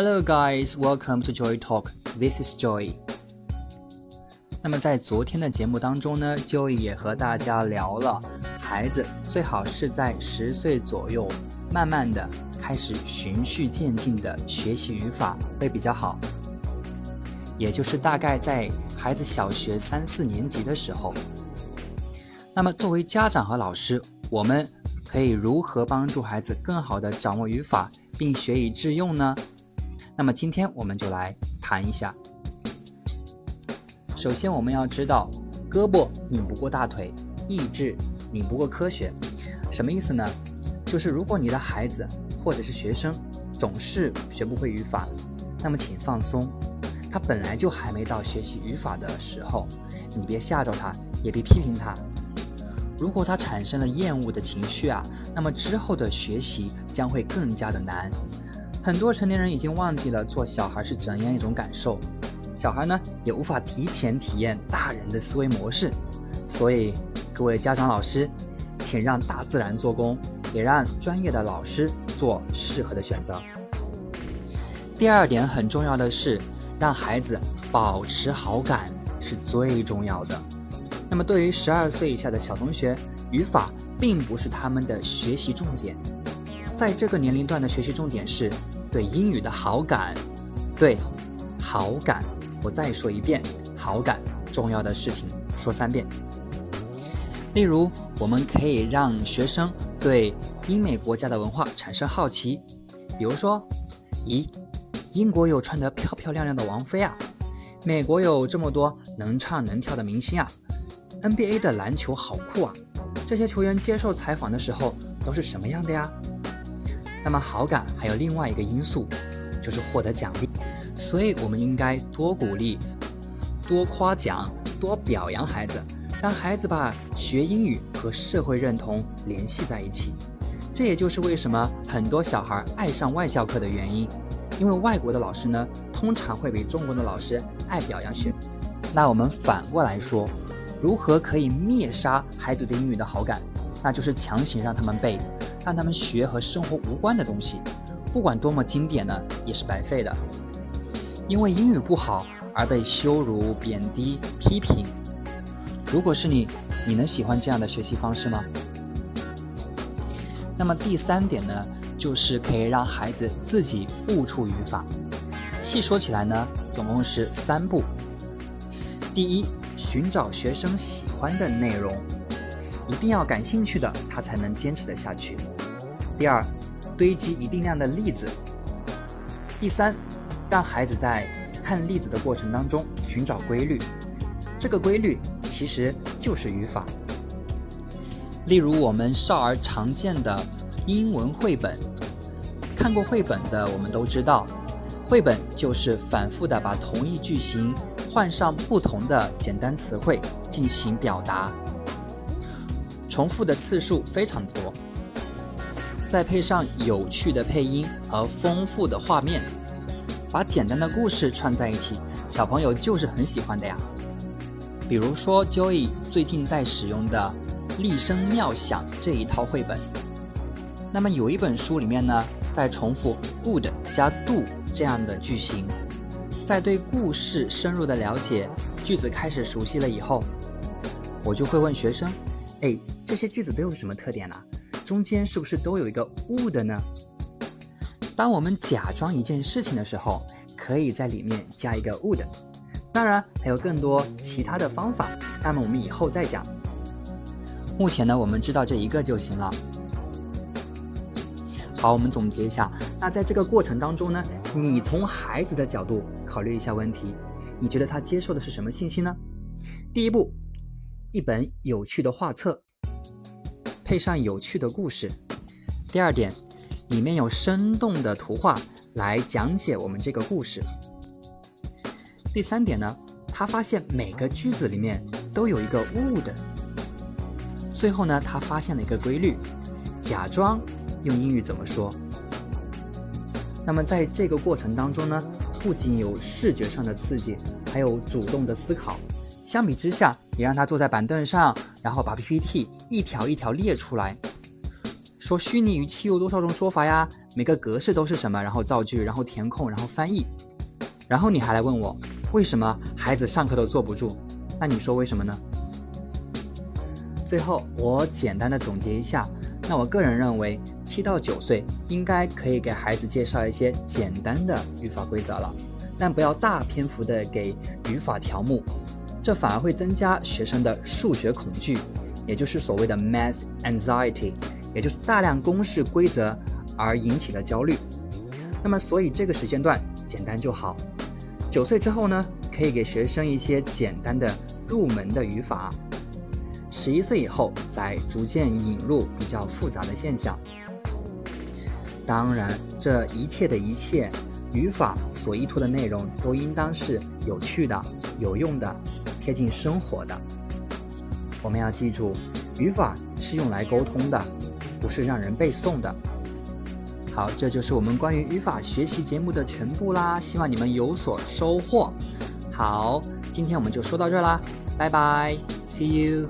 Hello guys, welcome to Joy Talk. This is Joy. 那么在昨天的节目当中呢，Joy 也和大家聊了，孩子最好是在十岁左右，慢慢的开始循序渐进的学习语法会比较好。也就是大概在孩子小学三四年级的时候。那么作为家长和老师，我们可以如何帮助孩子更好的掌握语法，并学以致用呢？那么今天我们就来谈一下。首先，我们要知道，胳膊拧不过大腿，意志拧不过科学，什么意思呢？就是如果你的孩子或者是学生总是学不会语法，那么请放松，他本来就还没到学习语法的时候，你别吓着他，也别批评他。如果他产生了厌恶的情绪啊，那么之后的学习将会更加的难。很多成年人已经忘记了做小孩是怎样一种感受，小孩呢也无法提前体验大人的思维模式，所以各位家长老师，请让大自然做工，也让专业的老师做适合的选择。第二点很重要的是，让孩子保持好感是最重要的。那么对于十二岁以下的小同学，语法并不是他们的学习重点，在这个年龄段的学习重点是。对英语的好感，对好感，我再说一遍，好感重要的事情说三遍。例如，我们可以让学生对英美国家的文化产生好奇，比如说，咦，英国有穿得漂漂亮亮的王妃啊，美国有这么多能唱能跳的明星啊，NBA 的篮球好酷啊，这些球员接受采访的时候都是什么样的呀？那么好感还有另外一个因素，就是获得奖励，所以我们应该多鼓励、多夸奖、多表扬孩子，让孩子把学英语和社会认同联系在一起。这也就是为什么很多小孩爱上外教课的原因，因为外国的老师呢，通常会比中国的老师爱表扬学。那我们反过来说，如何可以灭杀孩子对英语的好感？那就是强行让他们背。让他们学和生活无关的东西，不管多么经典呢，也是白费的。因为英语不好而被羞辱、贬低、批评。如果是你，你能喜欢这样的学习方式吗？那么第三点呢，就是可以让孩子自己悟出语法。细说起来呢，总共是三步。第一，寻找学生喜欢的内容，一定要感兴趣的，他才能坚持得下去。第二，堆积一定量的例子。第三，让孩子在看例子的过程当中寻找规律。这个规律其实就是语法。例如，我们少儿常见的英文绘本，看过绘本的我们都知道，绘本就是反复的把同一句型换上不同的简单词汇进行表达，重复的次数非常多。再配上有趣的配音和丰富的画面，把简单的故事串在一起，小朋友就是很喜欢的呀。比如说，Joey 最近在使用的《厉声妙响》这一套绘本，那么有一本书里面呢，在重复 would 加 do 这样的句型，在对故事深入的了解，句子开始熟悉了以后，我就会问学生：哎，这些句子都有什么特点呢？中间是不是都有一个 would 呢？当我们假装一件事情的时候，可以在里面加一个 would。当然还有更多其他的方法，那么我们以后再讲。目前呢，我们知道这一个就行了。好，我们总结一下。那在这个过程当中呢，你从孩子的角度考虑一下问题，你觉得他接受的是什么信息呢？第一步，一本有趣的画册。配上有趣的故事。第二点，里面有生动的图画来讲解我们这个故事。第三点呢，他发现每个句子里面都有一个 would。最后呢，他发现了一个规律，假装用英语怎么说。那么在这个过程当中呢，不仅有视觉上的刺激，还有主动的思考。相比之下，你让他坐在板凳上，然后把 PPT 一条一条列出来，说虚拟语气有多少种说法呀？每个格式都是什么，然后造句，然后填空，然后翻译，然后你还来问我为什么孩子上课都坐不住？那你说为什么呢？最后我简单的总结一下，那我个人认为，七到九岁应该可以给孩子介绍一些简单的语法规则了，但不要大篇幅的给语法条目，这反而会增加学生的数学恐惧，也就是所谓的 math anxiety，也就是大量公式规则而引起的焦虑。那么，所以这个时间段简单就好。九岁之后呢，可以给学生一些简单的入门的语法。十一岁以后，再逐渐引入比较复杂的现象。当然，这一切的一切，语法所依托的内容都应当是有趣的、有用的、贴近生活的。我们要记住，语法是用来沟通的，不是让人背诵的。好，这就是我们关于语法学习节目的全部啦，希望你们有所收获。好，今天我们就说到这啦，拜拜，See you。